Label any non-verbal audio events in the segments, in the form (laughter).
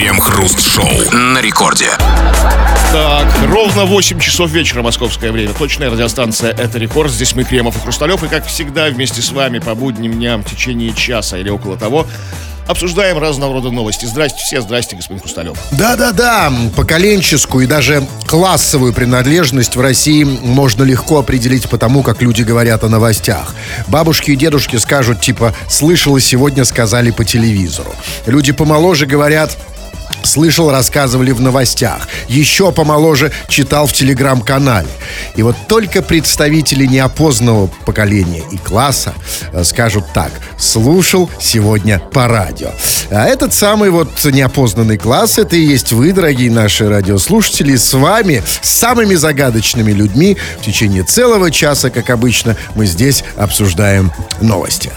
Крем-хруст-шоу на рекорде. Так, ровно 8 часов вечера московское время. Точная радиостанция «Это рекорд». Здесь мы, Кремов и Хрусталев. И, как всегда, вместе с вами по будним дням в течение часа или около того обсуждаем разного рода новости. Здрасте все, здрасте, господин Хрусталев. Да-да-да, поколенческую и даже классовую принадлежность в России можно легко определить по тому, как люди говорят о новостях. Бабушки и дедушки скажут типа «слышала сегодня, сказали по телевизору». Люди помоложе говорят Слышал, рассказывали в новостях. Еще помоложе читал в телеграм-канале. И вот только представители неопознанного поколения и класса э, скажут так. Слушал сегодня по радио. А этот самый вот неопознанный класс, это и есть вы, дорогие наши радиослушатели, с вами, с самыми загадочными людьми. В течение целого часа, как обычно, мы здесь обсуждаем новости.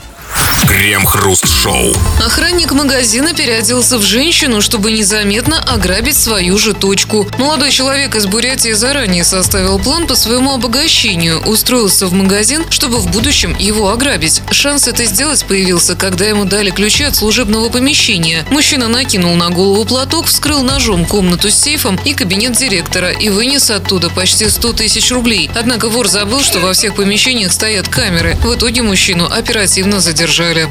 Крем-хруст-шоу. Охранник магазина переоделся в женщину, чтобы незаметно ограбить свою же точку. Молодой человек из Бурятии заранее составил план по своему обогащению, устроился в магазин, чтобы в будущем его ограбить. Шанс это сделать появился, когда ему дали ключи от служебного помещения. Мужчина накинул на голову платок, вскрыл ножом комнату с сейфом и кабинет директора и вынес оттуда почти 100 тысяч рублей. Однако вор забыл, что во всех помещениях стоят камеры. В итоге мужчину оперативно задержали. Задержали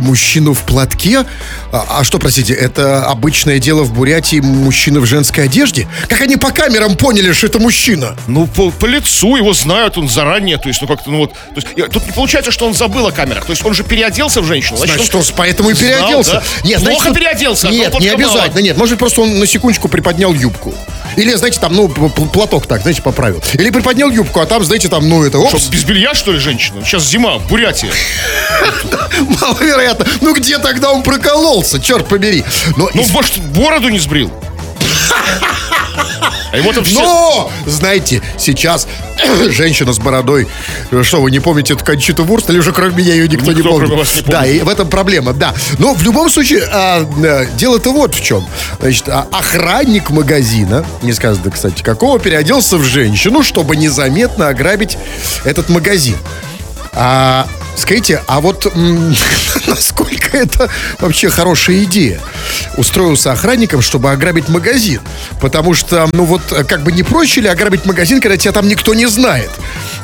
мужчину в платке? А, а что, простите, это обычное дело в Бурятии мужчины в женской одежде? Как они по камерам поняли, что это мужчина? Ну, по, по лицу его знают, он заранее, то есть, ну как-то, ну вот, то есть, тут не получается, что он забыл о камерах, то есть он же переоделся в женщину. Значит, он что, с- поэтому и знал, переоделся. да? Нет, Плохо значит, переоделся, а Нет, не обязательно. мало. Нет, может, просто он на секундочку приподнял юбку. Или, знаете, там, ну, платок так, знаете, поправил. Или приподнял юбку, а там, знаете, там, ну, это, Что, опс, без белья, что ли, женщина? Сейчас зима, в Бурятии. (laughs) маловероятно. Ну, где тогда он прокололся, черт побери. Но, Ну, из- может, бороду не сбрил? А ему там все... Но, знаете, сейчас (clears throat) женщина с бородой, э, что, вы не помните эту Кончиту Вурст, или уже кроме меня ее никто, не Никто, помнит? кроме вас, не Да, помнит. и в этом проблема, да. Но в любом случае, а, э, дело-то вот в чем. Значит, а, охранник магазина, не сказано, кстати, какого, переоделся в женщину, чтобы незаметно ограбить этот магазин. А, скажите, а вот (laughs) насколько это вообще хорошая идея? Устроился охранником, чтобы ограбить магазин. Потому что, ну вот, как бы не проще ли ограбить магазин, когда тебя там никто не знает?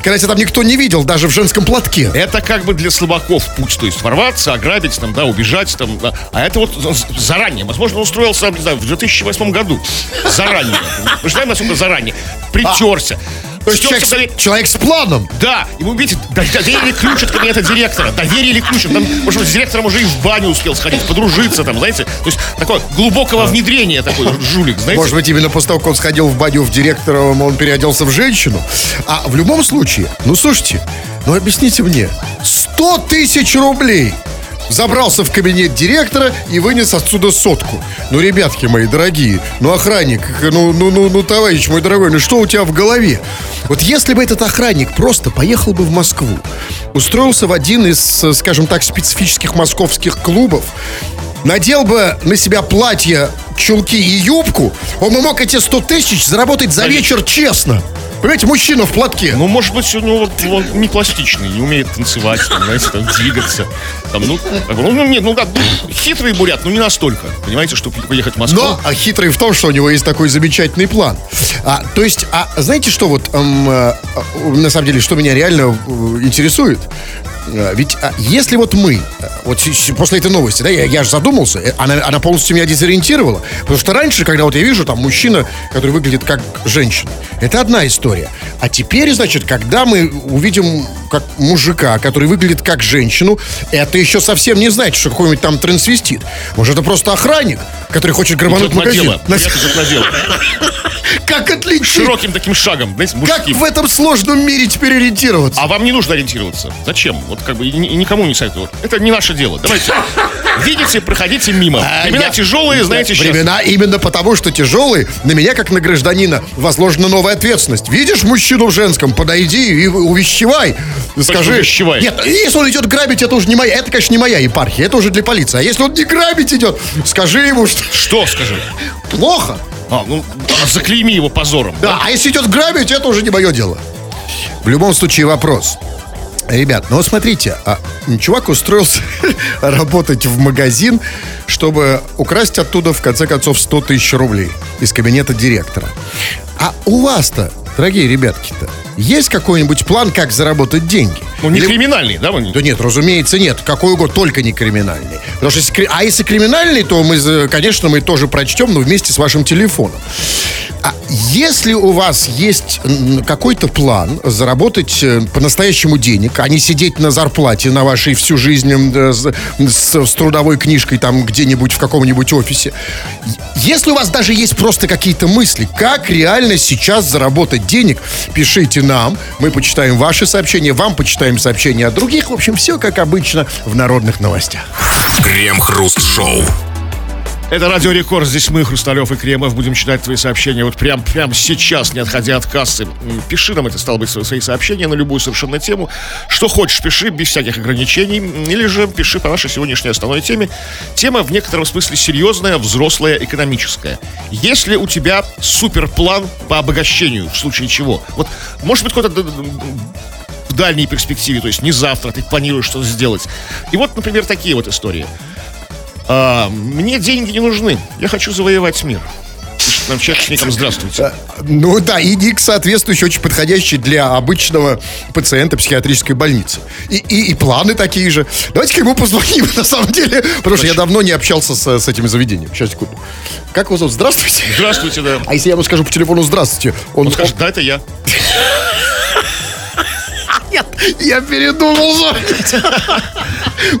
Когда тебя там никто не видел, даже в женском платке. Это как бы для слабаков путь, то есть ворваться, ограбить, там, да, убежать, там, да. А это вот з- заранее. Возможно, он устроился, не знаю, в 2008 году. Заранее. Вы знаете, насколько заранее? Притерся. То есть человек, с- человек с планом. Да, ему, видите, доверили ключ от кабинета директора, доверили ключ, там, может быть, с директором уже и в баню успел сходить, подружиться там, знаете, то есть такое глубокого внедрения такой жулик, знаете. Может быть, именно после того, как он сходил в баню в директоровом, он переоделся в женщину. А в любом случае, ну слушайте, ну объясните мне, 100 тысяч рублей забрался в кабинет директора и вынес отсюда сотку. Ну, ребятки мои дорогие, ну, охранник, ну, ну, ну, ну, товарищ мой дорогой, ну, что у тебя в голове? Вот если бы этот охранник просто поехал бы в Москву, устроился в один из, скажем так, специфических московских клубов, надел бы на себя платье, чулки и юбку, он бы мог эти 100 тысяч заработать за вечер честно. Понимаете, мужчина в платке. Ну, может быть, у него вот он не пластичный, не умеет танцевать, там, знаете, там, двигаться. Там, ну, бы, ну, нет, ну, как, ну, хитрый бурят, но не настолько, понимаете, чтобы поехать в Москву. Но а хитрый в том, что у него есть такой замечательный план. А, то есть, а знаете, что вот эм, э, э, на самом деле, что меня реально э, интересует? Э, Ведь а, если вот мы, э, вот после этой новости, да, я, я же задумался, э, она, она полностью меня дезориентировала. Потому что раньше, когда вот я вижу там мужчина, который выглядит как женщина, это одна история. А теперь, значит, когда мы увидим как мужика, который выглядит как женщину, это еще совсем не значит, что какой-нибудь там трансвестит. Может, это просто охранник, который хочет грабануть магазин. На-. (laughs) Как отличить? Широким таким шагом, знаете, Как в этом сложном мире теперь ориентироваться? А вам не нужно ориентироваться. Зачем? Вот как бы и и никому не советую. Это не наше дело. Давайте. (laughs) Видите, проходите мимо. Времена А, я- тяжелые, знаете, сейчас. Времена именно потому, что тяжелые, на меня, как на гражданина, возложена новая ответственность. Видишь мужчину в женском, подойди и увещевай. Скажи. увещевай? Нет, если он идет грабить, это уже не моя, это, конечно, не моя епархия, это уже для полиции. А если он не грабить идет, скажи ему, что Что скажи? плохо. А, ну, заклейми его позором. Да, а если идет грабить, это уже не мое дело. В любом случае вопрос. Ребят, ну смотрите, а, чувак устроился (laughs) работать в магазин, чтобы украсть оттуда, в конце концов, 100 тысяч рублей из кабинета директора. А у вас-то, дорогие ребятки-то, есть какой-нибудь план, как заработать деньги? Ну, не Или- криминальный, да? Да нет, разумеется, нет. Какой угодно, только не криминальный. Потому что если, а если криминальный, то мы, конечно, мы тоже прочтем, но вместе с вашим телефоном. А если у вас есть какой-то план заработать э, по-настоящему денег, а не сидеть на зарплате на вашей всю жизнь с, с- трудовой книжкой там где-нибудь в каком-нибудь офисе, если у вас даже есть просто какие-то мысли, как реально сейчас заработать денег, пишите нам, мы почитаем ваши сообщения, вам почитаем сообщения от других. В общем, все как обычно в народных новостях. Крем-хруст-шоу. Это Радио Рекорд. Здесь мы, Хрусталев и Кремов, будем читать твои сообщения вот прям, прям сейчас, не отходя от кассы. Пиши нам это, стало быть, свои сообщения на любую совершенно тему. Что хочешь, пиши, без всяких ограничений. Или же пиши по нашей сегодняшней основной теме. Тема в некотором смысле серьезная, взрослая, экономическая. Есть ли у тебя суперплан по обогащению, в случае чего? Вот, может быть, д- в дальней перспективе, то есть не завтра ты планируешь что-то сделать. И вот, например, такие вот истории. А, мне деньги не нужны. Я хочу завоевать мир. Пишет нам человек с ником «Здравствуйте». Ну да, и ник соответствующий, очень подходящий для обычного пациента психиатрической больницы. И, и, и планы такие же. Давайте-ка ему позвоним, (laughs) на самом деле, потому что я давно не общался с, с этим заведением. Сейчас, секунду. Как его зовут? Здравствуйте. Здравствуйте, да. А если я ему скажу по телефону «Здравствуйте», он, Он скажет, да, это я. (laughs) Нет, я передумал звонить.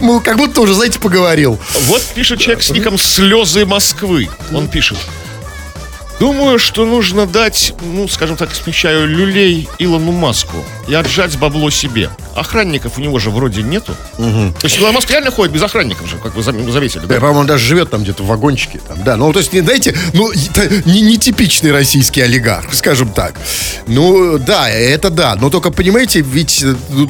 Ну, как будто уже, знаете, поговорил. Вот пишет человек с ником «Слезы Москвы». Он пишет. Думаю, что нужно дать, ну, скажем так, смещаю люлей Илону Маску и отжать бабло себе. Охранников у него же вроде нету. То есть Илон Маск реально ходит без охранников же, как вы зам- заметили, Да, да? по-моему, он даже живет там где-то в вагончике. Там, да, ну, то есть, не, знаете, ну, не, не типичный российский олигарх, скажем так. Ну, да, это да. Но только, понимаете, ведь... э, ну,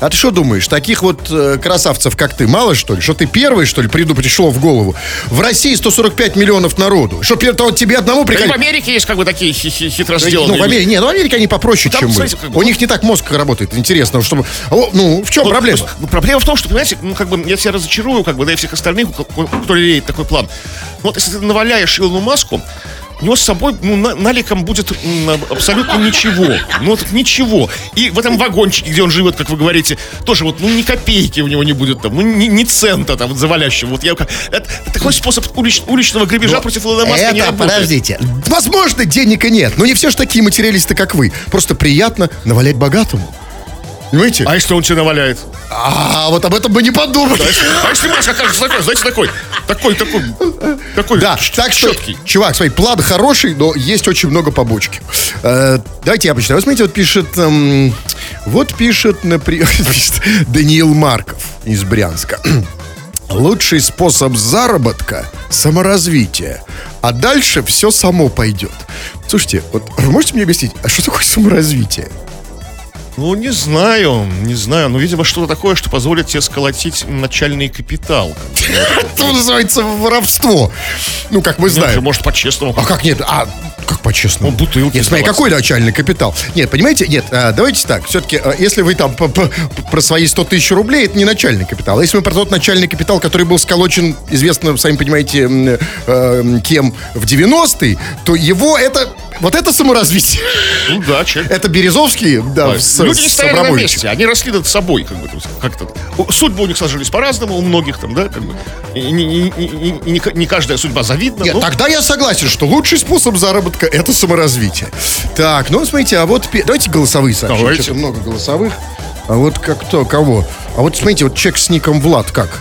А ты что думаешь, таких вот э, красавцев, как ты, мало, что ли? Что ты первый, что ли, приду, пришло в голову? В России 145 миллионов народу. Что, вот тебе одному приходить? В Америке есть как бы такие хи- хи- хитро сделанные. Ну, в Америке, не, ну, в Америке они попроще, Там, чем мы. знаете, как бы- У них не так мозг работает, интересно, чтобы... О, ну, в чем Ну, проблема? ну, проблема в том, что, понимаете, ну, как бы я себя разочарую, как бы, да и всех остальных, кто лелеет такой план. Ну, вот если ты наваляешь Илону Маску, у него с собой, ну, на- наликом будет м, аб- абсолютно ничего. Ну, вот ничего. И в этом вагончике, где он живет, как вы говорите, тоже вот, ну, ни копейки у него не будет там, ну, ни, ни цента там завалящего. Вот я, это, это такой способ улич- уличного грабежа против Илона Маска не Это, работает. подождите. Возможно, денег и нет, но не все же такие материалисты, как вы. Просто приятно навалять богатому. Понимаете? А если он тебе наваляет? А, вот об этом мы не подумали. А если, а если Маска окажется такой, знаете, такой, такой, такой, такой, Да, так что, чувак, смотри, план хороший, но есть очень много побочки. Э, давайте я почитаю. Вот смотрите, вот пишет, эм, вот пишет, например, (laughs) Даниил Марков из Брянска. (clears throat) Лучший способ заработка – саморазвитие. А дальше все само пойдет. Слушайте, вот можете мне объяснить, а что такое саморазвитие? Ну, не знаю, не знаю. Ну, видимо, что-то такое, что позволит тебе сколотить начальный капитал. (laughs) Это называется воровство. Ну, как мы знаем. может, по-честному. А как нет? А как по-честному? Ну, бутылки Нет, смотри, какой начальный капитал? Нет, понимаете, нет, а, давайте так. Все-таки, если вы там про свои 100 тысяч рублей, это не начальный капитал. А если мы про тот начальный капитал, который был сколочен, известно, сами понимаете, э, кем в 90-е, то его это... Вот это саморазвитие. Ну, да, человек. Это Березовский, да, с, Люди не стояли на месте, они росли над собой, как бы, как-то. Судьбы у них сложились по-разному, у многих там, да, как бы. И не, не- не- не- каждая судьба завидна. Нет, но- тогда я согласен, что лучший способ заработка – это саморазвитие. Так, ну, смотрите, а вот... Давайте голосовые сообщения. Давайте. Много голосовых. А вот как кто, кого? А вот, смотрите, вот человек с ником Влад, как?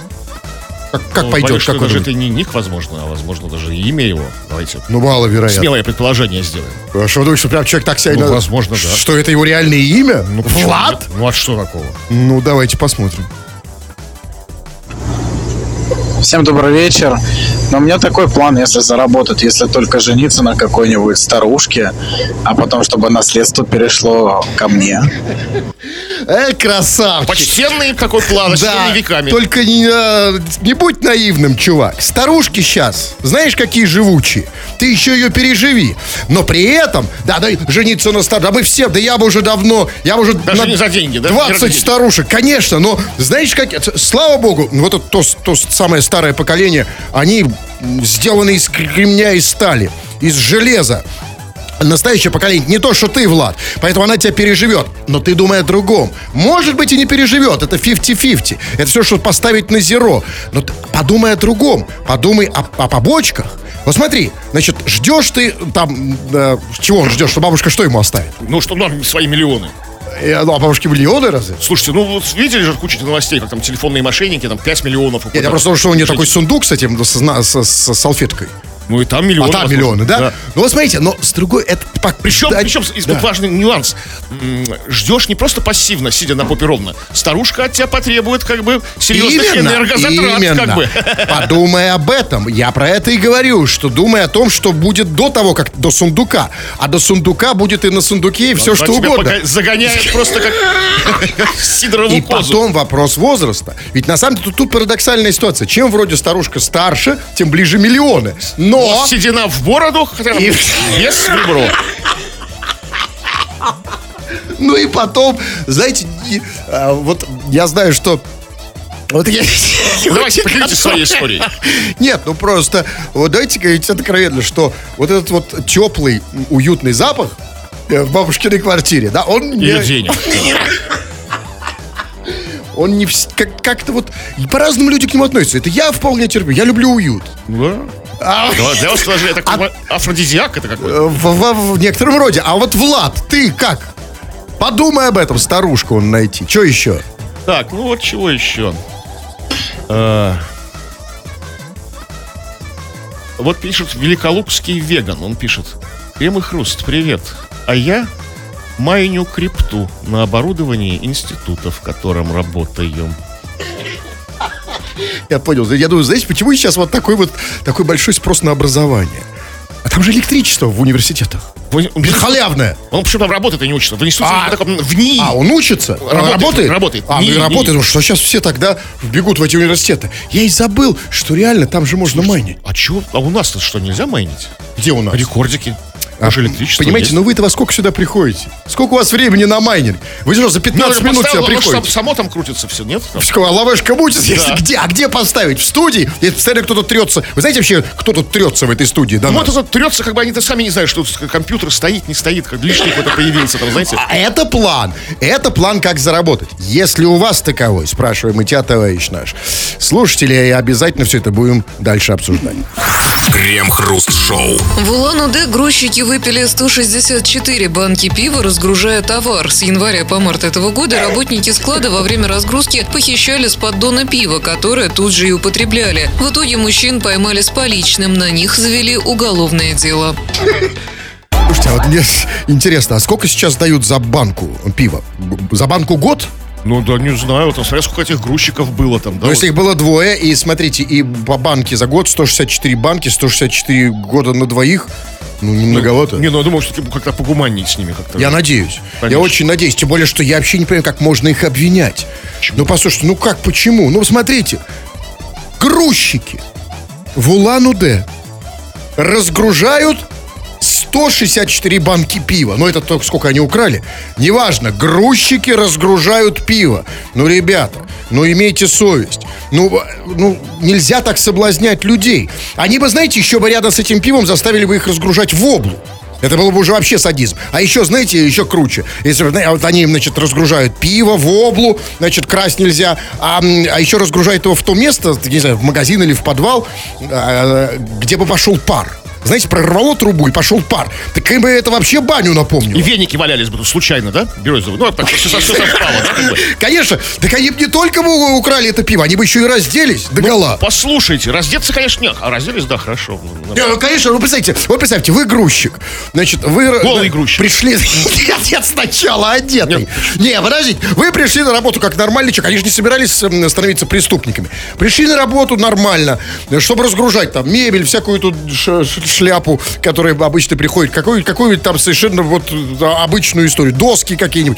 Как, как Ну, пойдет? боюсь, что Как даже думаете? это не ник, возможно, а возможно даже и имя его. Давайте Ну, маловероятно. смелое предположение сделаем. А что вы думаете, что прям человек так себя... Ну, на- возможно, да. Что это его реальное имя? Ну, Влад? нет? Ну, а что такого? Ну, давайте посмотрим. Всем добрый вечер. Но у меня такой план, если заработать, если только жениться на какой-нибудь старушке, а потом, чтобы наследство перешло ко мне. Э, красавчик. Почтенный такой план, Да, веками. только не, э, не будь наивным, чувак. Старушки сейчас, знаешь, какие живучие. Ты еще ее переживи. Но при этом, да, да, жениться на старушке. Да мы все, да я бы уже давно, я бы уже... Даже не за деньги, да? Не 20 ради денег. старушек, конечно, но знаешь, как... это- Слава богу, вот это то, то самое старое поколение, они сделаны из кремня и стали, из железа. Настоящее поколение, не то, что ты, Влад. Поэтому она тебя переживет. Но ты думай о другом. Может быть, и не переживет. Это 50-50. Это все, что поставить на зеро. Но подумай о другом. Подумай о, о побочках. Вот смотри, значит, ждешь ты там... э, чего ждет? Что бабушка что ему оставит? Ну, что, ну, свои миллионы. Э, ну, а бабушки миллионы разве? Слушайте, ну вот видели же кучу новостей, как там телефонные мошенники, там 5 миллионов. Нет, я просто думал, что у нее такой сундук с этим, с, на- с- с салфеткой. Ну и там миллионы. А там возможно. миллионы, да? Ну вот смотрите, но с другой... Это, Причем, да, причем из- тут да. важный нюанс. Ждешь не просто пассивно, сидя на попе ровно. Старушка от тебя потребует как бы серьезных энергозатрат, именно. как бы. Подумай об этом. Я про это и говорю, что думай о том, что будет до того, как до сундука. А до сундука будет и на сундуке, и все Она что тебя угодно. загоняет (laughs) просто как (laughs) сидорову И потом вопрос возраста. Ведь на самом деле тут, тут парадоксальная ситуация. Чем вроде старушка старше, тем ближе миллионы. Но... Седина в бороду, хотя бы И- без выбору. Ну и потом, знаете, и, а, вот я знаю, что... Вот я... (laughs) Давайте поделитесь своей историей. Нет, ну просто, вот давайте говорить откровенно, что вот этот вот теплый, уютный запах э, в бабушкиной квартире, да, он Или не, денег. (laughs) он не как-то вот и по-разному люди к нему относятся. Это я вполне терплю, я люблю уют. Да. А, Для вас даже это бы афродизиак это какой-то. э, в, в- в некотором роде. А вот Влад, ты как? Подумай об этом, старушку он найти. Что еще? Так, ну вот чего еще? А, Вот пишет Великолукский веган. Он пишет. Крем и хруст, привет. А я майню крипту на оборудовании института, в котором работаю. Я понял. Я думаю, знаете, почему сейчас вот такой вот такой большой спрос на образование? А там же электричество в университетах. Халявное. он почему там работает и не учится? В институте А. в таком, в НИИ. А, он учится? Работает, Работает? работает. А, ну Не, и не. работает, потому что сейчас все тогда бегут в эти университеты. Я и забыл, что реально там же можно майнить. А чё? А у нас-то что, нельзя майнить? Где у нас? Рекордики. А, Уже электричество Понимаете, есть. ну вы-то во сколько сюда приходите? Сколько у вас времени на майнинг? Вы же за 15 Ну, минут сюда приходите. само там крутится все, нет? Там? Что, а мутится, если Да. где? А где поставить? В студии? Если постоянно кто-то трется. Вы знаете вообще, кто тут трется в этой студии? Да, Ну, вот это трется, как бы они-то сами не знают, что тут компьютер стоит, не стоит, как лишний какой-то появился, там, знаете. А это план. Это план, как заработать. Если у вас таковой, спрашиваем и тебя, товарищ наш, слушатели, и обязательно все это будем дальше обсуждать. Крем-хруст-шоу. В Улан-Удэ грузчики выпили 164 банки пива, разгружая товар. С января по март этого года работники склада во время разгрузки похищали с поддона пива, которое тут же и употребляли. В итоге мужчин поймали с поличным, на них завели уголовное дело. Слушайте, а вот мне интересно, а сколько сейчас дают за банку пива? За банку год? Ну, да, не знаю, там, смотря сколько этих грузчиков было там, да. Ну, если их было двое, и смотрите, и по банке за год 164 банки, 164 года на двоих, ну, не многовато. Не, ну, я думаю, что типа, как-то погуманнее с ними как-то. Я надеюсь. Конечно. Я очень надеюсь. Тем более, что я вообще не понимаю, как можно их обвинять. Ну, послушайте, ну как, почему? Ну, смотрите. Грузчики в Улан-Удэ разгружают 164 банки пива. Ну, это только сколько они украли. Неважно, грузчики разгружают пиво. Ну, ребята, ну, имейте совесть. Ну, ну, нельзя так соблазнять людей. Они бы, знаете, еще бы рядом с этим пивом заставили бы их разгружать в облу. Это было бы уже вообще садизм. А еще, знаете, еще круче. Если вот они, значит, разгружают пиво в облу, значит, красть нельзя, а, а еще разгружают его в то место, не знаю, в магазин или в подвал, а, где бы пошел пар. Знаете, прорвало трубу и пошел пар. Так им бы это вообще баню И напомнило. веники валялись бы случайно, да? Березовые. Ну, так все, совпало, да? (laughs) Конечно, так они бы не только бы украли это пиво, они бы еще и разделись до гола. Послушайте, раздеться, конечно, нет. А разделись, да, хорошо. Не, ну, конечно, ну представьте, вот представьте, вы грузчик. Значит, вы Голый грузчик. пришли. (laughs) Нет, нет, сначала одетый. Не, подождите, вы пришли на работу как нормальный человек. Они же не собирались эм, становиться преступниками. Пришли на работу нормально, э, чтобы разгружать там мебель, всякую тут шляпу, которая обычно приходит, какую- какую-нибудь там совершенно вот обычную историю, доски какие-нибудь.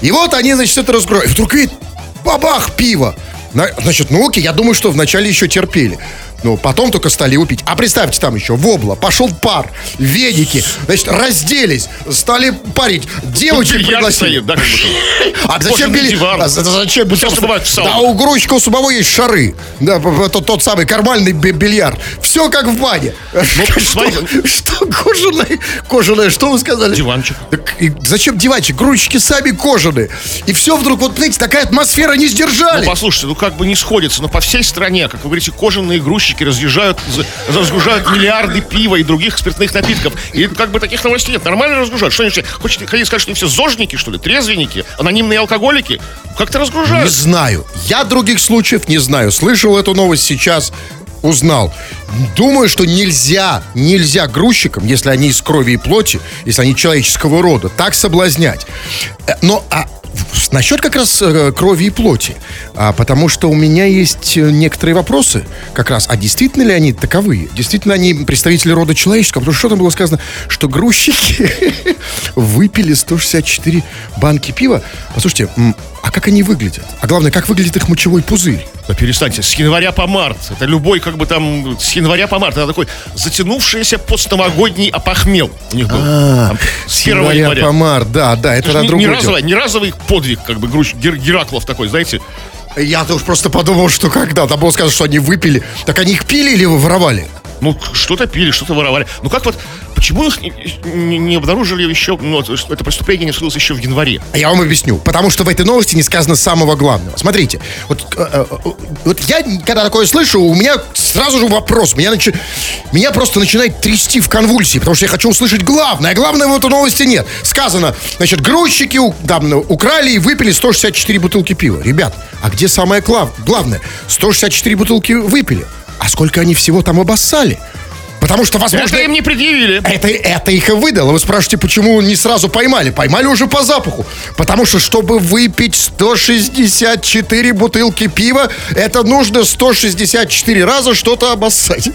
И вот они, значит, это разгружают. Вдруг видит, бабах, пиво. На- Значит, ну окей, я думаю, что вначале еще терпели. Ну, потом только стали его пить. А представьте, там еще вобла, пошел пар, ведики, значит, разделись, стали парить, девочек пригласили. стоит, да. А зачем били? А за- зачем? Ну, часто бывает в сауне. Да, у грузчика у самого есть шары. Да, тот, тот самый кармальный би- бильярд. Все как в бане. смотрите. (laughs) что, что кожаное? Кожаное, что вы сказали? Диванчик. Так и зачем диванчик? Грузчики сами кожаные. И все вдруг, вот, знаете, такая атмосфера не сдержали. Ну, послушайте, ну как бы не сходится, но по всей стране, как вы говорите, кожаные грузчики разъезжают, за- разгружают миллиарды пива и других спиртных напитков. И как бы таких новостей нет. Нормально разгружают. Что они все, хотите, хотите сказать, что они все зожники, что ли, трезвенники, анонимные алкоголики? Как-то Не разгружают. знаю. Я других случаев не знаю. Слышал эту новость сейчас, узнал. Думаю, что нельзя, нельзя грузчикам, если они из крови и плоти, если они человеческого рода, так соблазнять. Э, Но а, насчет как раз э, крови и плоти, а, потому что у меня есть э, некоторые вопросы как раз, а действительно ли они таковые? Действительно они представители рода человеческого? Потому что что там было сказано, что грузчики (laughs) выпили 164 банки пива. Послушайте, а как они выглядят? А главное, как выглядит их мочевой пузырь? Да перестаньте, с января по март. Это любой, как бы там, с января по март. Это такой затянувшийся постновогодний опохмел у них был. Там, с 1 января по март, да, да, это Это на другой не разовый, не разовый подвиг, как бы, груз, Гер- Гераклов такой, знаете. Я-то уж просто подумал, что когда там было сказано, что они выпили, так они их пили или воровали? Ну, что-то пили, что-то воровали. Ну, как вот, почему их не, не- обнаружили еще, ну, это преступление не вскрылось еще в январе? А Я вам объясню. Потому что в этой новости не сказано самого главного. Смотрите, вот, э, э, э, вот я, когда такое слышу, у меня сразу же вопрос. Меня, начи- меня просто начинает трясти в конвульсии, потому что я хочу услышать главное. А главное в этой новости нет. Сказано, значит, грузчики там, украли и выпили 164 бутылки пива. Ребят, а где самое глав- главное? 164 бутылки выпили. А сколько они всего там обоссали? Потому что, возможно... Это им не предъявили. Это, это их и выдало. Вы спрашиваете, почему не сразу поймали? Поймали уже по запаху. Потому что, чтобы выпить 164 бутылки пива, это нужно 164 раза что-то обоссать.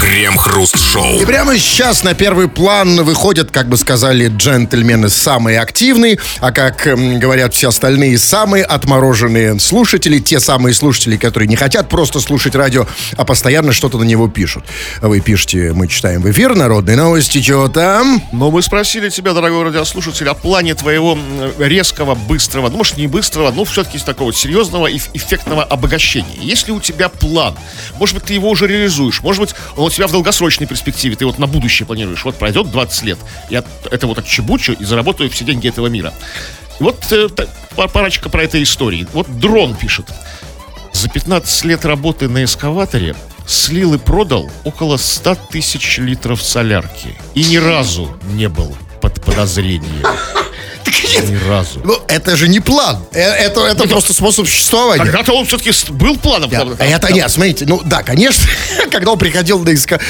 Крем-хруст-шоу. И прямо сейчас на первый план выходят, как бы сказали джентльмены, самые активные, а как говорят все остальные, самые отмороженные слушатели, те самые слушатели, которые не хотят просто слушать радио, а постоянно что-то на него пишут. Вы пишете, мы читаем в эфир, народные новости, что там? Но мы спросили тебя, дорогой радиослушатель, о плане твоего резкого, быстрого, ну, может, не быстрого, но все-таки такого серьезного и эффектного обогащения. Есть ли у тебя план? Может быть, ты его уже реализуешь? Может быть, он у тебя в долгосрочной перспективе, ты вот на будущее планируешь. Вот пройдет 20 лет, я это вот отчебучу и заработаю все деньги этого мира. Вот э, парочка про этой истории. Вот Дрон пишет. За 15 лет работы на эскаваторе слил и продал около 100 тысяч литров солярки. И ни разу не был под подозрением. (laughs) Ни разу. Ну, это же не план. Э, Это, это просто способ существования. Когда-то он все-таки был планом. Да, Это нет, смотрите, ну да, конечно, (laughs) когда он приходил на эскалатор.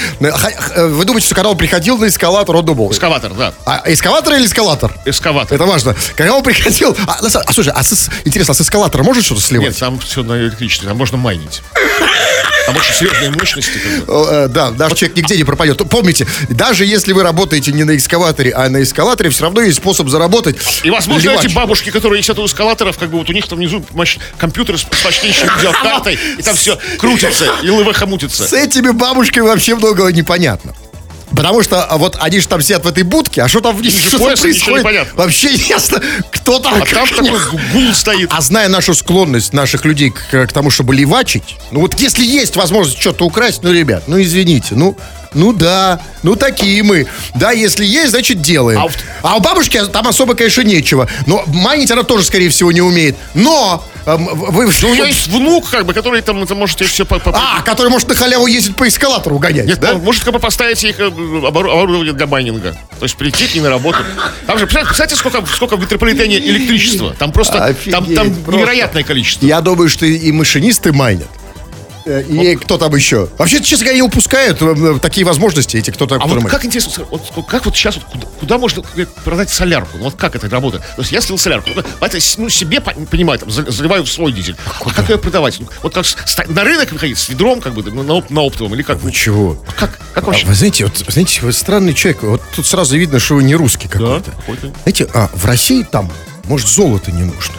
Вы думаете, что когда он приходил на эскалатор, он думал. Эскаватор, да. А эскаватор или эскалатор? Эскаватор. Это важно. Когда он приходил... А, а, слушай, а с, интересно, а с эскалатора может что-то сливать? Нет, там все на электричестве, там можно майнить. (laughs) Там очень серьезные мощности. э, Да, наш человек нигде не пропадет. Помните, даже если вы работаете не на эскаваторе, а на эскалаторе, все равно есть способ заработать. И, возможно, эти бабушки, которые сидят у эскалаторов, как бы вот у них там внизу компьютер с мощнейшей видеокартой, и там все крутится, и лывыха мутится. С этими бабушками вообще многого непонятно. Потому что а, вот они же там сидят в этой будке, а что там внизу что там пояса происходит, вообще ясно, кто там. А там такой гу- гул стоит. А зная нашу склонность наших людей к, к тому, чтобы левачить, ну вот если есть возможность что-то украсть, ну, ребят, ну извините, ну, Ну да, ну такие мы. Да, если есть, значит делаем. А А, у бабушки там особо, конечно, нечего. Но майнить она тоже, скорее всего, не умеет. Но... эм, вы... Ну, у нее есть внук, как бы, который там, это может все по, по- А, который может на халяву ездить по эскалатору гонять, Нет, да? он может как бы поставить их э, обору- оборудование для майнинга. То есть прийти к ней на работу. Там же, представляете, сколько, сколько в метрополитене электричества? Там просто, там, Офигеть, там просто. невероятное количество. Я думаю, что и машинисты майнят. Э, И кто там еще? Вообще, честно говоря, не упускают э, такие возможности эти, кто-то, А вот как интересно, вот, вот как вот сейчас, вот куда, куда можно э, продать солярку? Ну, Вот как это работает? То есть я слил солярку, ну, это, с- ну, себе, по- понимаю, там, за- заливаю в свой дизель. А как ее продавать? Ну, Вот как на рынок выходить с ведром, как бы, на, оп- на оптовом, или как? Вы чего? Как, как А вообще? Вы знаете, вот, знаете, вы странный человек. Вот тут сразу видно, что вы не русский какой-то. какой-то. Знаете, а в России там, может, золото не нужно.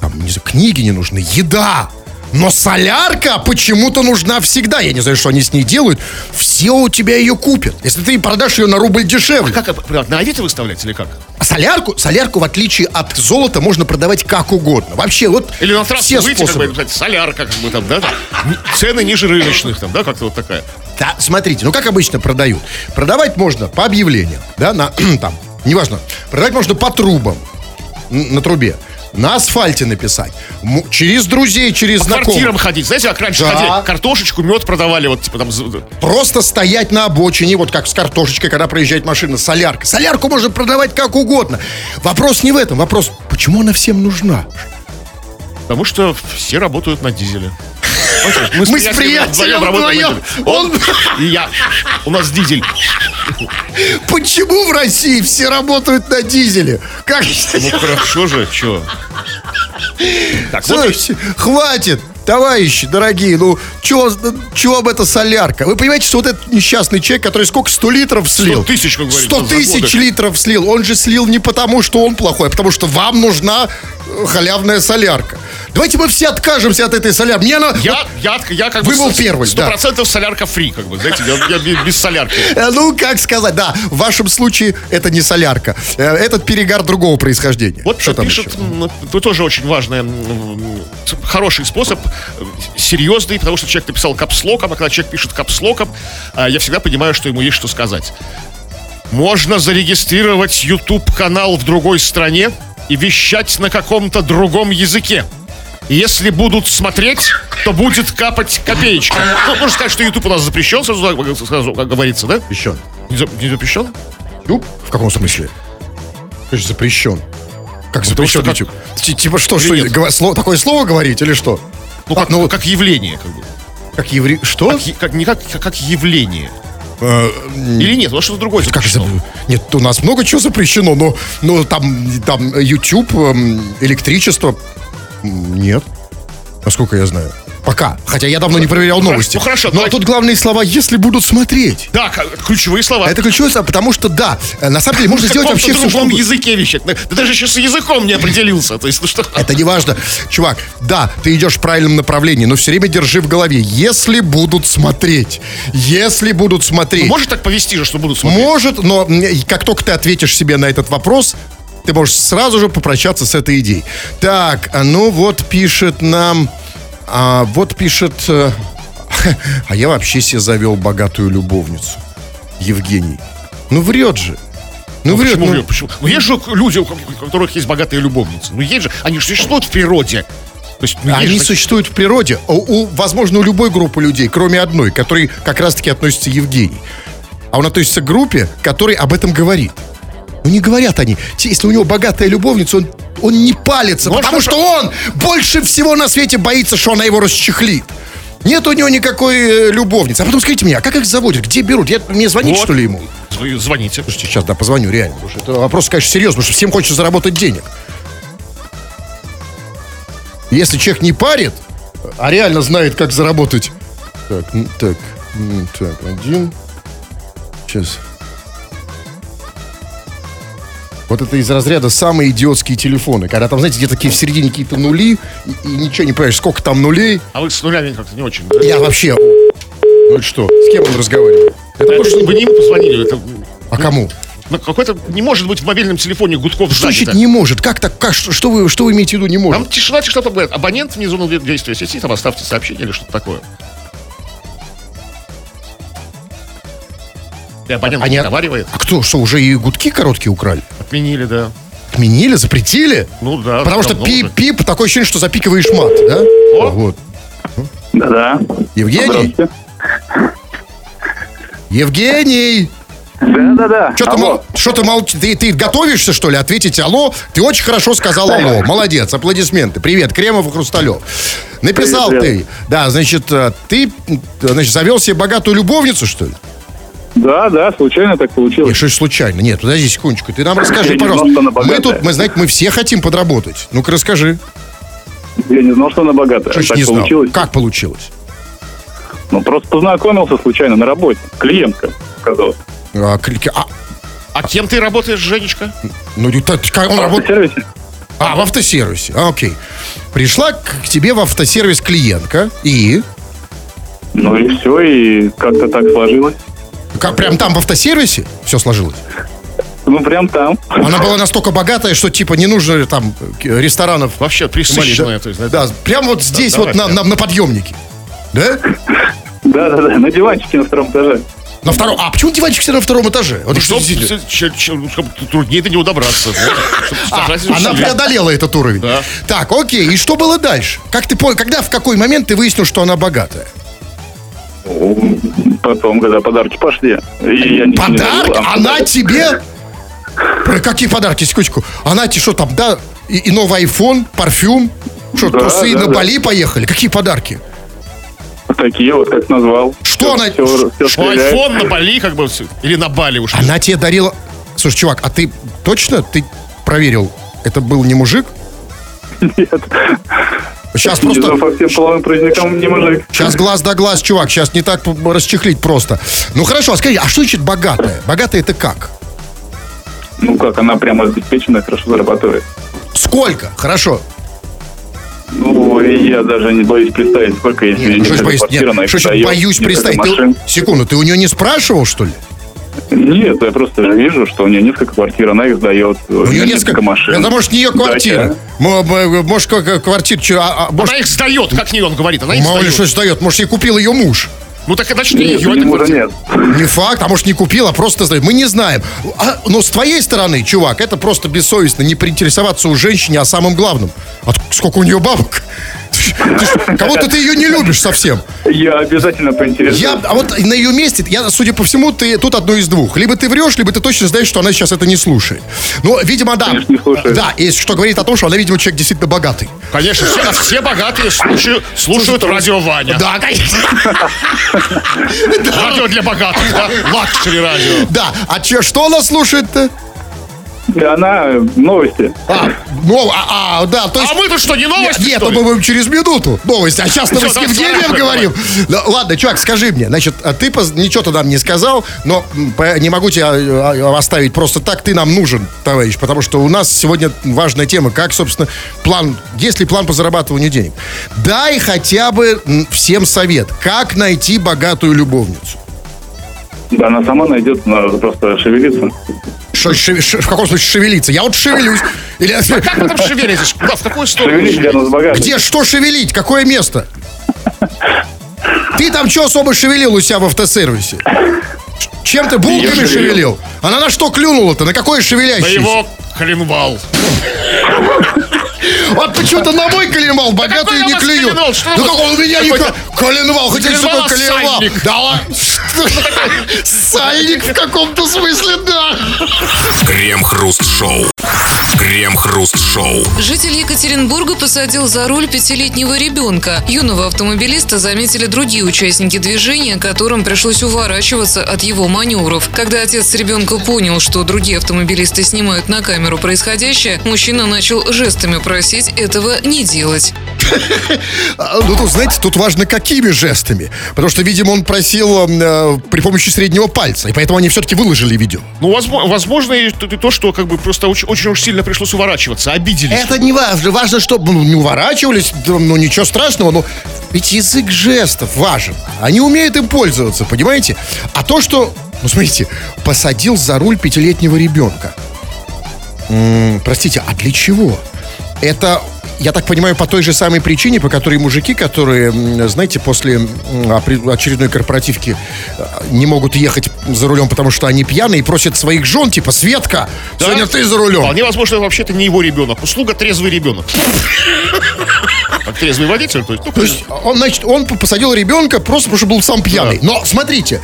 Там, не знаю, книги не нужны, еда. Но солярка почему-то нужна всегда. Я не знаю, что они с ней делают. Все у тебя ее купят. Если ты продашь ее на рубль дешевле. Как это продавать? На Авито выставлять или как? А солярку, солярку, в отличие от золота, можно продавать как угодно. Вообще, вот Или на трассу все выйти, как бы, способы. и написать, солярка, как бы там, да? Цены ниже рыночных, там, да, как-то вот такая. Да, смотрите, ну как обычно продают. Продавать можно по объявлениям, да, на (clears throat) там, неважно. Продавать можно по трубам, на трубе. На асфальте написать. М- через друзей, через По знакомых. квартирам ходить. Знаете, как раньше Да. ходили? Картошечку, мед продавали, вот, типа, там, з- Просто стоять на обочине, вот как с картошечкой, когда проезжает машина, солярка. Солярку можно продавать как угодно. Вопрос не в этом. Вопрос, почему она всем нужна? потому что все работают на дизеле. Мы с приятелем вдвоем. Он (laughs) и я. У нас дизель. Почему в России все работают на дизеле? Как? Ну хорошо же, что? Так, вот Слушайте, хватит, товарищи дорогие, ну, чего, чего об это солярка? Вы понимаете, что вот этот несчастный человек, который сколько, 100 литров слил? 100 тысяч, как говорится, 100 за тысяч литров слил. Он же слил не потому, что он плохой, а потому что вам нужна халявная солярка. Давайте мы все откажемся от этой солярки. Мне она... я, я, я как бы... Вы был первый, Сто да. процентов солярка фри, как бы, знаете, я, я без- солярки. Э, Ну, как сказать, да, в вашем случае это не солярка. Э, Этот перегар другого происхождения. Вот что там пишет, еще? тоже очень важный, м, хороший способ, э, серьезный, потому что человек написал капслоком, а когда человек пишет капслоком, я всегда понимаю, что ему есть что сказать. Можно зарегистрировать YouTube-канал в другой стране и вещать на каком-то другом языке. И Если будут смотреть, то будет капать копеечка. Ну, можно сказать, что YouTube у нас запрещен, сразу, сразу как говорится, да? Запрещен. Не, за- не запрещен? YouTube? В каком смысле? Конечно, запрещен. Как Потому что запрещен как- YouTube? Ти- Типа что, Или что, нет? гова- слово- такое слово говорить или что? Ну, А, как, ну, как явление, как бы. как еврей... Что? Как, как- не как, как, как явление. Э, Или нет, у нас что-то другое Как запрещено. зап- Нет, у нас много чего запрещено, но, но там, там YouTube, эм, электричество... Нет. Насколько я знаю. Пока. Хотя я давно не проверял новости. ну, хорошо, Но давайте- тут главные слова, если будут смотреть. Да, ключевые слова. Это ключевое, слово, потому что, да, э, на самом деле можно в сделать вообще все, что другом угодно. языке вещать. Да ты даже еще с языком не определился. То есть, ну что... Это не важно. Чувак, да, ты идешь в правильном направлении, но все время держи в голове, если будут смотреть, если будут смотреть. Может так повести же, что будут смотреть? Может, но как только ты ответишь себе на этот вопрос, ты можешь сразу же попрощаться с этой идеей. Так, а ну вот пишет нам, а, вот пишет, э, (laughs) а я вообще себе завел богатую любовницу. Евгений. Ну врет же. Ну, врет. Почему, ну. врет? Почему? Ну, есть же люди, у ко- у которых есть богатые любовницы. Ну, есть же, они же существуют в природе. То есть, ну, Они же существуют в природе, у, у- возможно, у любой группы людей, кроме одной, которой как раз-таки относится Евгений. А он относится к группе, которой об этом говорит. Ну, не говорят они. Если у него богатая любовница, он, он не палится, Может, потому это- что он больше всего на свете боится, что она его расчехлит. Нет у него никакой э, любовницы. А потом скажите мне, а как их заводят? Где берут? Я, мне звонить, Вот. что ли, ему? Зв- Звоните. Слушайте, сейчас, да, позвоню, реально. Потому что это вопрос, конечно, серьезный, потому что всем хочется заработать денег. Если человек не парит, а реально знает, как заработать. Так, так, так, один. Сейчас. Вот это из разряда самые идиотские телефоны. Когда там, знаете, где такие в середине какие-то нули, и, и ничего не понимаешь, сколько там нулей. А вы с нулями как-то не очень. да? Я вообще... Ну это что, с кем он разговаривает? Это Это может- вы не ему позвонили. Это, А кому? ну, какой-то не может быть в мобильном телефоне гудков Что значит не может? Как так? Как, что, что вы, что вы имеете в виду не может? Там тишина, тишина, там говорят, абонент вне зоны действия сети, там оставьте сообщение или что-то такое. И абонент Они- разговаривает. А кто, что, уже и гудки короткие украли? Отменили, да. Отменили, запретили? Ну да. Потому что давно пип, уже. пип, такое ощущение, что запикиваешь мат, да? О. Вот. Да-да. Евгений? Евгений! Да-да-да. Что ты, мол- что ты, молч- ты, ты готовишься, что ли, ответить алло? Ты очень хорошо сказал алло. Молодец, аплодисменты. Привет, Кремов и Хрусталев. Написал Привет, ты. Да, значит, э, ты, значит, завел себе богатую любовницу, что ли? Да, да, случайно так Нет, получилось. что ж случайно? Нет, подожди секундочку. Ты нам (laughs) расскажи, Я не пожалуйста. знал, что она мы тут, мы, знаете, мы все хотим подработать. Ну-ка расскажи. Я не знал, что она богатая. Что ж так не знал? получилось. Как получилось? Ну, просто познакомился случайно на работе. Клиентка сказала. А, а, А кем ты работаешь, Женечка? ну, та- как он В работает? сервисе? А, в автосервисе. А, окей. Пришла к, к тебе в автосервис клиентка и... Ну и все, и как-то так сложилось. Как, прям там в автосервисе все сложилось? Ну, прям там. Она была настолько богатая, что типа не нужно там к- ресторанов. Вообще присыщенная. да? то есть, да? Да, прямо вот здесь давай вот на, прям. на, на подъемнике. Да? Да-да-да, на диванчике на втором этаже. На втором. А почему диванчик всегда на втором этаже? Вот Ну, что чтоб, действительно. ч- ч- чтоб труднее до него добраться. чтоб (laughs) А, она преодолела этот уровень. Да. Так, окей. И что было дальше? Как ты понял, когда, в какой момент ты выяснил, что она богатая? Потом, когда подарки пошли. И я ничего не Подарок? забыл, а Она тебе? Про какие подарки, секундочку? Она тебе что там, да? И, и новый iPhone, парфюм? Что, Да, трусы да, на да. Бали поехали? Какие подарки? Такие вот, как назвал. Что она- Все, все Ну, айфон на Бали, как бы, или на Бали уж. Она тебе дарила... Слушай, чувак, а ты точно, ты проверил, это был не мужик? Нет. Сейчас просто... по всем половым праздникам не мужик. Сейчас глаз да глаз, чувак, сейчас не так расчехлить просто. Ну хорошо, а скажи, а что значит богатая? Богатая это как? Ну как, она прямо обеспечена, хорошо зарабатывает. Сколько? Хорошо. Ну, я даже не боюсь представить, сколько есть. Нет, ну, что боюсь, нет, что сдает, боюсь представить. Ты- секунду, ты у нее не спрашивал, что ли? Нет, я просто же вижу, что у нее несколько квартир, она их сдает. У, У нее несколько машин. Это может не ее квартира. Дача. М- Может, чё, а- а, может, Она их сдает, как не он говорит. Она их мало ли что сдает. сдает. Может, ей купил ее муж. Ну так значит, не ее же квартира. нет. Не факт, а может не купил, а просто сдает. Мы не знаем. А, но с твоей стороны, чувак, это просто бессовестно не поинтересоваться у женщины о самом главном. А сколько у нее бабок? Кого-то ты ее не любишь совсем. Я обязательно поинтересуюсь. Я, а вот на ее месте, я, судя по всему, ты тут одно из двух. Либо ты врешь, либо ты точно знаешь, что она сейчас это не слушает. Ну, видимо, да. Конечно, не слушает. Да, и что говорит о том, что она, видимо, человек действительно богатый. Конечно, все, все богатые слушают, слушают радио Ваня. Да, конечно. Радио для богатых, да? Luxury радио. Да, а че, что она слушает-то? И она э, новости. А, ну, а, а, да, то есть... А мы-то что, не новости, Нет, что мы ли? будем через минуту новости. А сейчас мы с Евгением говорим. Да, ладно, чувак, скажи мне, значит, а ты поз- ничего ты нам не сказал, но не могу тебя э, оставить просто так. Ты нам нужен, товарищ, потому что у нас сегодня важная тема, как, собственно, план, есть ли план по зарабатыванию денег. Дай хотя бы всем совет, как найти богатую любовницу. Да, она сама найдет, надо просто шевелиться. Что, шев- ш- в каком смысле шевелиться? Я вот шевелюсь. Или, Как вы там шевелитесь? Куда, в какую сторону? Где что шевелить? Какое место? Ты там что особо шевелил у себя в автосервисе? Чем ты булками шевелил? шевелил. Она на что клюнула-то? На какое На шевелящееся? его коленвал. Вот почему-то на мой коленвал у не? Что Ну как он у меня не коленвал, хотя что такое коленвал? Да. Сальник в каком-то смысле, да. Крем-хруст-шоу. Крем-хруст-шоу. Житель Екатеринбурга посадил за руль пятилетнего ребенка. Юного автомобилиста заметили другие участники движения, которым пришлось уворачиваться от его маневров. Когда отец ребенка понял, что другие автомобилисты снимают на камеру происходящее, мужчина начал жестами просить этого не делать. (laughs) А, Ну, тут, знаете, тут важно, какими жестами. Потому что, видимо, он просил э, при помощи среднего пальца. И поэтому они все-таки выложили видео. Ну, возможно, возможно и то, и то, что как бы просто очень, очень уж сильно пришлось уворачиваться, обиделись. Это не важно. Важно, чтобы ну, не уворачивались, ну ничего страшного. Но ведь язык жестов важен. Они умеют им пользоваться, понимаете? А то, что, ну смотрите, посадил за руль пятилетнего ребенка. М, простите, а для чего? Это я так понимаю, по той же самой причине, по которой мужики, которые, знаете, после очередной корпоративки э, не могут ехать за рулем, потому что они пьяные, и просят своих жен, типа, Светка, Да? сегодня ты за рулем. Вполне возможно, вообще-то не его ребенок. Услуга трезвый ребенок. Как трезвый водитель, то есть, ну, То есть он, значит, он посадил ребенка просто потому, что был сам пьяный. Но смотрите,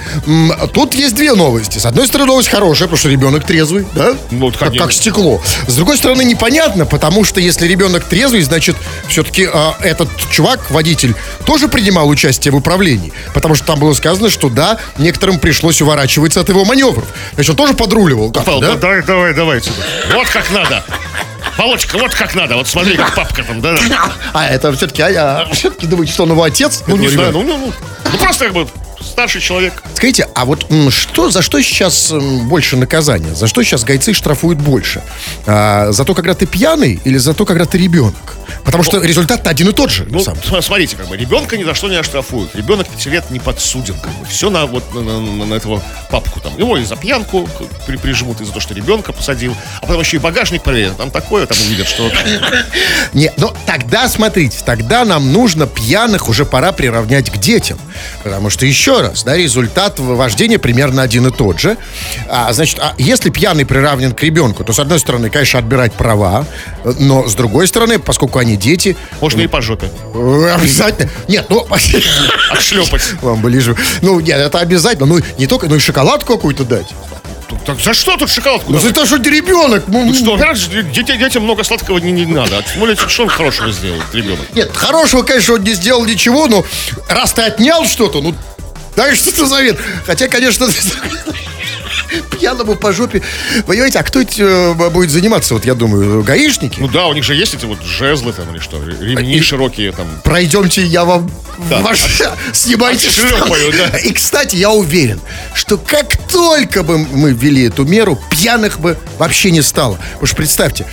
тут есть две новости. С одной стороны, новость хорошая, потому что ребенок трезвый, да? Ну, вот как, как стекло. С другой стороны, непонятно, потому что если ребенок трезвый, значит, все-таки этот чувак, водитель, тоже принимал участие в управлении. Потому что там было сказано, что да, некоторым пришлось уворачиваться от его маневров. Значит, он тоже подруливал. как-то, Павел, да? да, давай, давай, давай сюда. Вот как надо. Володька, вот как надо. Вот смотри, как папка там, да? да. А это все-таки, а, все-таки думаете, что он его отец? Ну, не этого знаю, ну, ну, ну, ну, просто как бы старший человек. Скажите, а вот что, за что сейчас больше наказания? За что сейчас гайцы штрафуют больше? А, за то, когда ты пьяный или за то, когда ты ребенок? Потому что результат один и тот же. Ну, (laughs) смотрите, как бы ребенка ни за что не оштрафуют. Ребенок 5 лет не подсуден, как бы. Все на вот на, на- на- этого папку там. Его и за пьянку при, прижмут, и за то, что ребенка посадил. А потом еще и багажник проверят. Там такое, там увидят, что... (laughs) Не, но тогда, смотрите, тогда нам нужно пьяных уже пора приравнять к детям. Потому что, еще раз, да, результат вождения примерно один и тот же. А, значит, а если пьяный приравнен к ребенку, то, с одной стороны, конечно, отбирать права, но, с другой стороны, поскольку они дети, Можно и по жопе. э, обязательно... Нет, ну... (laughs) Отшлепать. Вам бы- Ну, нет, это обязательно. Ну, не только, ну и шоколадку какую-то дать. Так за что тут шоколадку? Ну, за то, что ты ребенок. Ну, Ну что, детям, детям много сладкого не, не надо. А Тем более, что он хорошего сделал, ребенок? Нет, хорошего, конечно, он не сделал ничего, но раз ты отнял что-то, ну, дай что-то завет. Хотя, конечно, (laughs) пьяному по жопе. Понимаете, а кто э, будет заниматься, вот я думаю, гаишники? Ну да, у них же есть эти вот жезлы там или что, ремни И- широкие там. Пройдемте, я вам Да. ваш... (laughs) снимайте Отшлепаю, да. И, кстати, я уверен, что как только бы мы ввели эту меру, пьяных бы вообще не стало. Что представьте,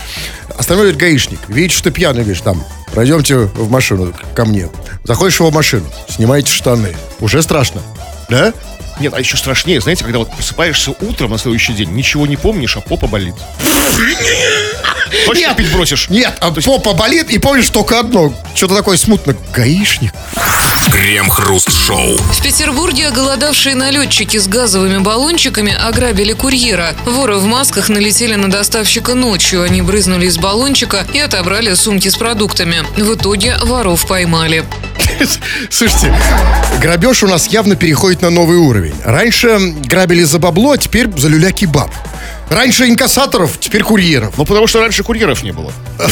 останавливает гаишник, видит, что ты пьяный, говоришь, там, пройдемте в машину ко мне. Заходишь в его машину, снимаете штаны. Уже страшно. Да? Нет, а еще страшнее, знаете, когда вот просыпаешься утром на следующий день, ничего не помнишь, а попа болит. Точно пить бросишь? Нет, а попа болит, и помнишь только одно. Что-то такое смутно. Гаишник. Крем-хруст-шоу. В Петербурге оголодавшие налетчики с газовыми баллончиками ограбили курьера. Воры в масках налетели на доставщика ночью. Они брызнули из баллончика и отобрали сумки с продуктами. В итоге воров поймали. (laughs) Слушайте, грабеж у нас явно переходит на новый уровень. Раньше грабили за бабло, а теперь за люля-кебаб. Раньше инкассаторов, теперь курьеров. Ну, потому что раньше курьеров не было. (laughs)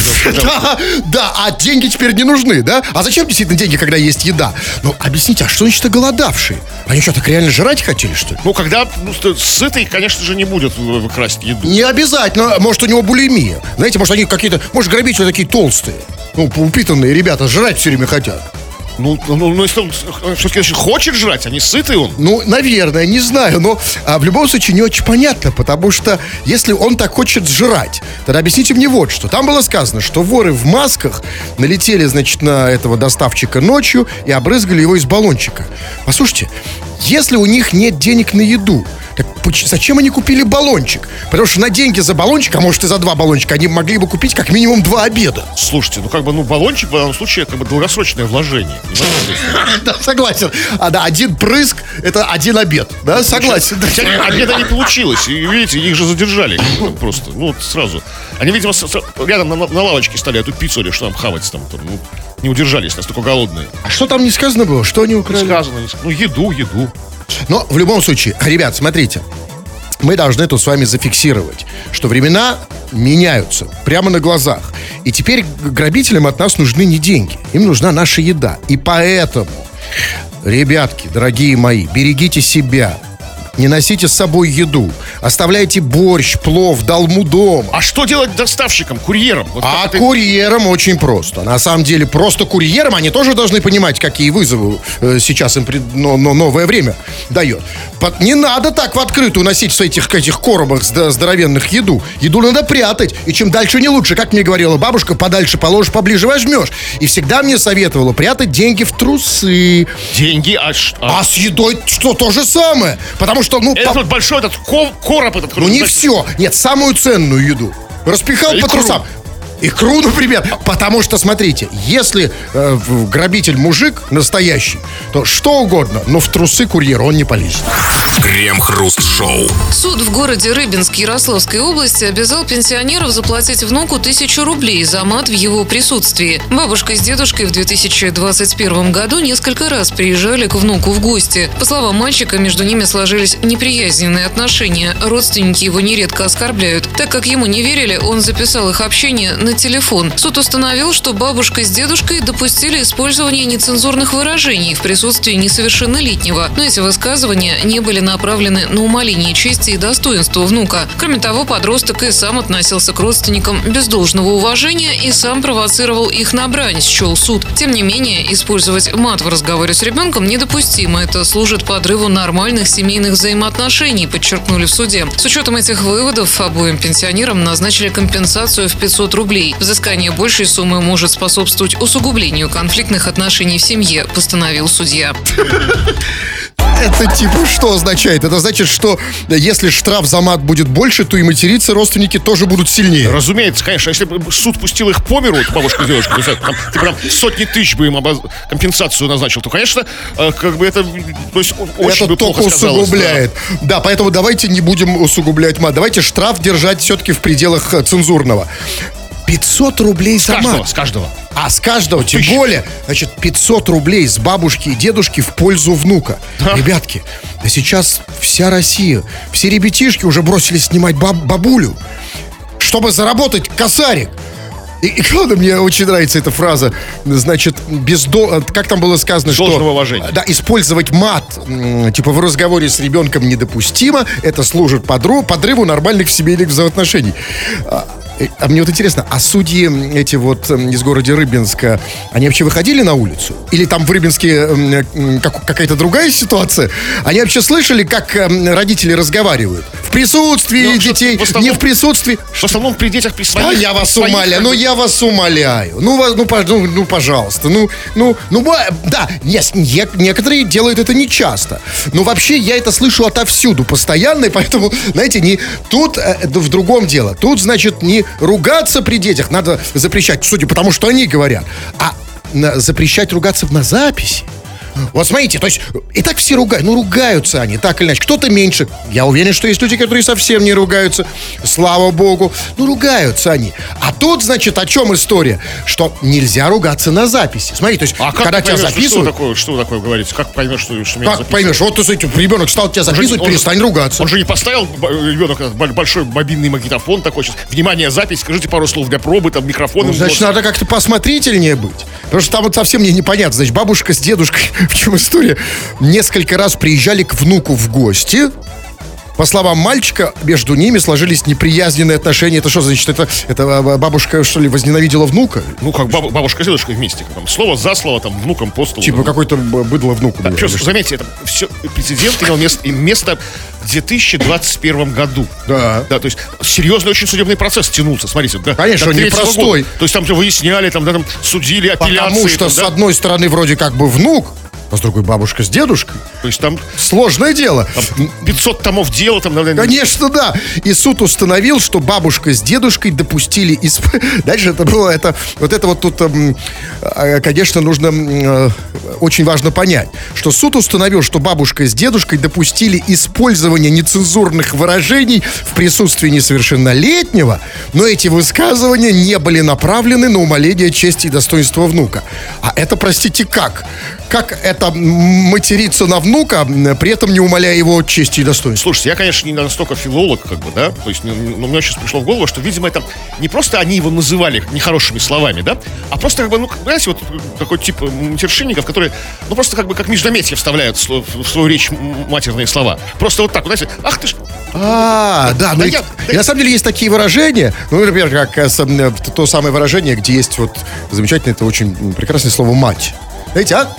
Да, да, а деньги теперь не нужны, да? А зачем действительно деньги, когда есть еда? Ну, объясните, а что значит голодавшие? Они что, так реально жрать хотели, что ли? Ну, когда ну, сытый, конечно же, не будет выкрасть еду. Не обязательно. Может, у него булимия. Знаете, может, они какие-то... Может, грабители такие толстые. Ну, упитанные ребята жрать все время хотят. Ну, ну, ну, если он э, все-таки значит, хочет жрать, а не сытый он. Ну, наверное, не знаю, но а, в любом случае не очень понятно, потому что если он так хочет жрать, тогда объясните мне вот что. Там было сказано, что воры в масках налетели, значит, на этого доставщика ночью и обрызгали его из баллончика. Послушайте, если у них нет денег на еду, так зачем они купили баллончик? Потому что на деньги за баллончик, а может и за два баллончика, они могли бы купить как минимум два обеда. Слушайте, ну как бы, ну, баллончик в данном случае как бы долгосрочное вложение. (laughs) Да, согласен. А да, один прыск это один обед. Да, согласен. Хотя (laughs) обеда не получилось. И видите, их же задержали ну, просто. Ну, вот сразу. Они, видимо, рядом на, на лавочке стали эту пиццу или что там хавать там. Не удержались, настолько голодные. А что там не сказано было? Что они украли? Сказано, не сказано. Ну, еду, еду. Но в любом случае, ребят, смотрите. Мы должны тут с вами зафиксировать, что времена меняются прямо на глазах. И теперь грабителям от нас нужны не деньги, им нужна наша еда. И поэтому, ребятки, дорогие мои, берегите себя. Не носите с собой еду. Оставляйте борщ, плов, долму дома. А что делать доставщикам, курьерам? Вот А это- курьерам очень просто. На самом деле, просто курьерам они тоже должны понимать, какие вызовы э, сейчас им пред- но, но новое время дает. Под- не надо так в открытую носить в этих, этих коробах здо- здоровенных еду. Еду надо прятать. И чем дальше, не лучше. Как мне говорила бабушка, подальше положишь, поближе возьмешь. И всегда мне советовала прятать деньги в трусы. Деньги, а, а- А с едой что то же самое. Потому что, ну, Этот по- вот большой этот ко- короб этот. ну не все. Нет, самую ценную еду. Распихал по Икру. трусам. Икру, например. Потому что, смотрите, если э, грабитель мужик настоящий, то что угодно, но в трусы курьера он не полезет. Крем-хруст-шоу. Суд в городе Рыбинск Ярославской области обязал пенсионеров заплатить внуку тысячу рублей за мат в его присутствии. Бабушка с дедушкой в 2021 году несколько раз приезжали к внуку в гости. По словам мальчика, между ними сложились неприязненные отношения. Родственники его нередко оскорбляют. Так как ему не верили, он записал их общение на телефон. Суд установил, что бабушка с дедушкой допустили использование нецензурных выражений в присутствии несовершеннолетнего. Но эти высказывания не были направлены на умаление чести и достоинства внука. Кроме того, подросток и сам относился к родственникам без должного уважения и сам провоцировал их на брань, счел суд. Тем не менее, использовать мат в разговоре с ребенком недопустимо. Это служит подрыву нормальных семейных взаимоотношений, подчеркнули в суде. С учетом этих выводов обоим пенсионерам назначили компенсацию в 500 рублей. Взыскание большей суммы может способствовать усугублению конфликтных отношений в семье, постановил судья. Это типа что означает? Это значит, что если штраф за мат будет больше, то и материться родственники тоже будут сильнее. Разумеется, конечно, если бы суд пустил их по миру, вот бабушка то есть, там, ты прям сотни тысяч бы им обоз- компенсацию назначил, то, конечно, э, как бы это, то есть, очень это бы только усугубляет. Да. поэтому давайте не будем усугублять мат. Давайте штраф держать все-таки в пределах э, цензурного. 500 рублей С за каждого, мат. с каждого. А с каждого, тем тысяча. более, значит, 500 рублей с бабушки и дедушки в пользу внука. Ребятки, да сейчас вся Россия, все ребятишки уже бросились снимать баб- бабулю, чтобы заработать косарик. И, и главное, мне очень нравится эта фраза. Значит, без до... Как там было сказано, что... Должного уважения. Да, использовать мат, типа, в разговоре с ребенком недопустимо. Это служит подру- подрыву нормальных семейных взаимоотношений. А, э, а мне вот интересно, а судьи эти вот из города Рыбинска, они вообще выходили на улицу? Или там в Рыбинске м, как- какая-то другая ситуация? Они вообще слышали, как родители разговаривают? В присутствии Ну, детей, в основном- не в присутствии? В основном при детях, при своих. А я вас своих, умоляю, как ну я вас умоляю. Ну, вас, ну, ну, ну, пожалуйста, ну, ну, ну, да, нет, не- некоторые делают это нечасто. Но вообще я это слышу отовсюду постоянно, и поэтому, (laughs) знаете, не тут э, в другом дело. Тут, значит, не ругаться при детях надо запрещать, судя по тому, что они говорят, а запрещать ругаться на записи. Вот смотрите, то есть и так все ругают, ну ругаются они, так или иначе. Кто-то меньше. Я уверен, что есть люди, которые совсем не ругаются. Слава богу. Ну ругаются они. А тут, значит, о чем история? Что нельзя ругаться на записи. Смотри, то есть, А когда тебя поймешь, что записывают... такое, что такое говорится? Как поймешь, что, что меня Как поймешь, вот ты, смотрите, ребенок стал тебя Он записывать, он же- перестань ругаться. Он же не поставил ребенок большой мобильный магнитофон такой сейчас. Внимание, запись, скажите пару слов для пробы, там микрофон. Ну, значит, вот. надо как-то посмотрительнее быть. Потому что там вот совсем мне непонятно. Значит, бабушка с дедушкой, (laughs) в чем история, несколько раз приезжали к внуку в гости. По словам мальчика, между ними сложились неприязненные отношения. Это что значит? Это, это а, бабушка, что ли, возненавидела внука? Ну, как баб- бабушка с дедушкой вместе. Там, слово за слово, там, внуком по столу. Типа какой-то б- быдло внуку. Да, было. причем, заметьте, это все, прецедент имел место, место в 2021 году. Да. Да, то есть серьезный очень судебный процесс тянулся, смотрите. Да, Конечно, третьего непростой. года. То есть там же выясняли, там, да, там судили, апелляции. Потому что, там, с да. одной стороны, вроде как бы внук, а с другой бабушка с дедушкой. То есть там, Сложное дело. там 500 томов дела, там, наверное, Конечно, да. И суд установил, что бабушка с дедушкой допустили исп... (laughs) Дальше это было, это, вот это вот тут, эм, э, конечно, нужно, э, очень важно понять, что суд установил, что бабушка с дедушкой допустили использование нецензурных выражений в присутствии несовершеннолетнего, но эти высказывания не были направлены на умаление чести и достоинства внука. А это, простите, как? Как это материться на внука, при этом не умаляя его чести и достоинства? Слушайте, я, конечно, не настолько филолог, как бы, да, то есть, ну, ну, мне сейчас пришло в голову, что, видимо, это не просто они его называли нехорошими словами, да, а просто, как бы, ну, знаете, вот такой тип матершинников, которые, ну, просто как бы как междометия вставляют в свою речь матерные слова. Просто вот так, знаете, ах ты ж, А, да, ну на самом деле есть такие выражения, ну, например, как э, э, то, самое выражение, где есть вот замечательное, это очень прекрасное слово «мать». Знаете, а?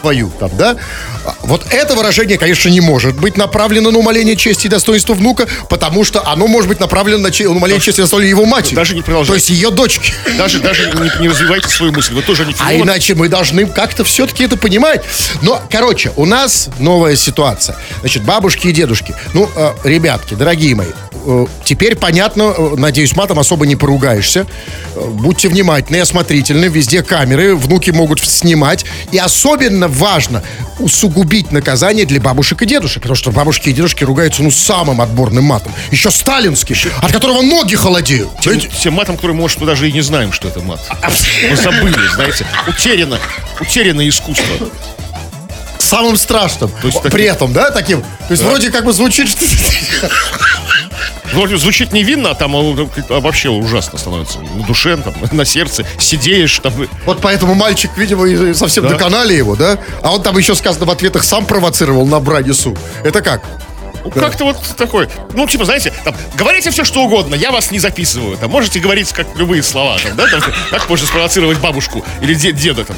Твою там, да? А, Вот это выражение, конечно, не может быть направлено на умаление чести и достоинства внука, потому что оно может быть направлено на че- умаление чести и достоинства его матери. Даже не продолжайте. То есть ее дочки. даже, даже не, не развивайте свою мысль, вы тоже не А иначе мы должны как-то все-таки это понимать. Но, короче, у нас новая ситуация. Значит, бабушки и дедушки. Ну, э, ребятки, дорогие мои, теперь понятно, э, надеюсь, матом особо не поругаешься. Э, Будьте внимательны, и осмотрительны, везде камеры, внуки могут снимать. И особенно важно усугубить наказание для бабушек и дедушек, потому что бабушки и дедушки ругаются, ну, самым отборным матом. Еще сталинским, от которого ноги холодеют. Тем, тем матом, который, может, мы даже и не знаем, что это мат. Мы забыли, знаете. Утеряно, утеряно искусство. Самым страшным. есть таким- При этом, да, таким. То есть вроде как бы звучит, что... Вроде звучит невинно, а там а, а, вообще ужасно становится. На душе, там, (laughs) на сердце. Сидеешь там. Вот поэтому мальчик, видимо, и совсем Да. доконали его, да? А он там еще сказано в ответах сам провоцировал на бранису. Это как? Ну, Как-то вот такой, ну, типа, знаете, там, говорите все, что угодно, я вас не записываю. Там, можете говорить как любые слова, там, да, там, как можно спровоцировать бабушку или де- деда, там.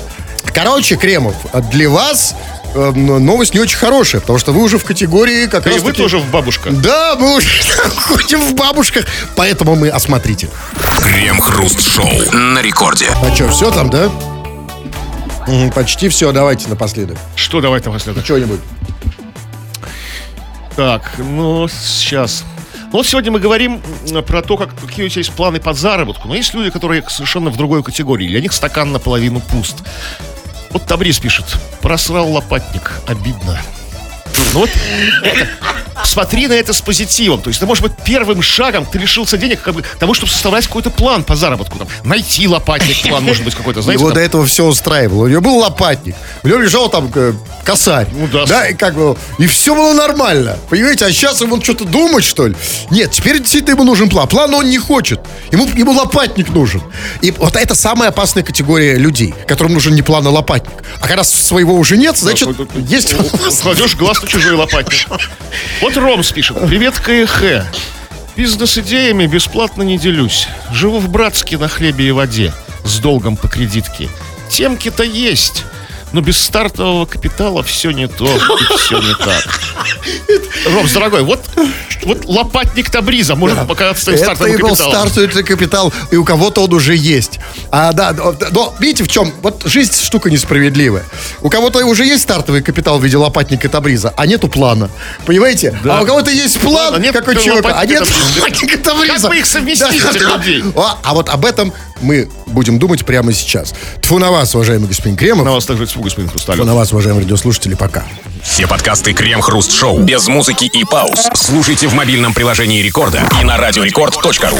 Короче, Кремов, для вас э, м, новость не очень хорошая, потому что вы уже в категории как И раз вы тоже в бабушка. Да, мы уже (laughs) ходим в бабушках, поэтому мы осмотрите. Крем-хруст-шоу на рекорде. А что, все там, да? Почти все, давайте напоследок. Что давай там последок? Что-нибудь. Так, ну, сейчас. Ну, вот сегодня мы говорим про то, как, какие у тебя есть планы по заработку. Но есть люди, которые совершенно в другой категории. Для них стакан наполовину пуст. Вот Табрис пишет. Просрал лопатник. Обидно. Ну вот, это, смотри на это с позитивом. То есть, это может быть первым шагом ты лишился денег как бы, того, чтобы составлять какой-то план по заработку. Там, найти лопатник, план может быть какой-то, знаете, Его там, до этого все устраивало. У него был лопатник, у него лежал там э, косарь. Ну да. и как бы, и все было нормально. Понимаете, а сейчас ему что-то думать, что ли? Нет, теперь действительно ему нужен план. План он не хочет. Ему, ему лопатник нужен. И вот это самая опасная категория людей, которым нужен не план, а лопатник. А когда своего уже нет, значит, вот- есть Кладешь глаз на чужой лопатник. (laughs) Вот Ромс пишет. Привет, КХ. Бизнес-идеями бесплатно не делюсь. Живу в Братске на хлебе и воде. С долгом по кредитке. Темки-то есть. Но без стартового капитала все не то и все не так. Ромс, дорогой, вот, вот лопатник Табриза может показаться твоим Это стартовым и был стартовый капитал, и у кого-то он уже есть. А, да, но, но видите, в чем? Вот жизнь штука несправедливая. У кого-то уже есть стартовый капитал в виде лопатника Табриза, а нету плана. Понимаете? Да. А у кого-то есть план, Плана как у человека, а нет лопатника Табриза. Как бы их совместить, этих людей? А, а вот об этом мы будем думать прямо сейчас. Тфу на вас, уважаемый господин Кремов. На вас также тьфу, господин Хрусталев. на вас, уважаемые радиослушатели, пока. Все подкасты Крем-хруст-шоу без музыки и пауз слушайте в мобильном приложении Рекорда и на радиорекорд.ру.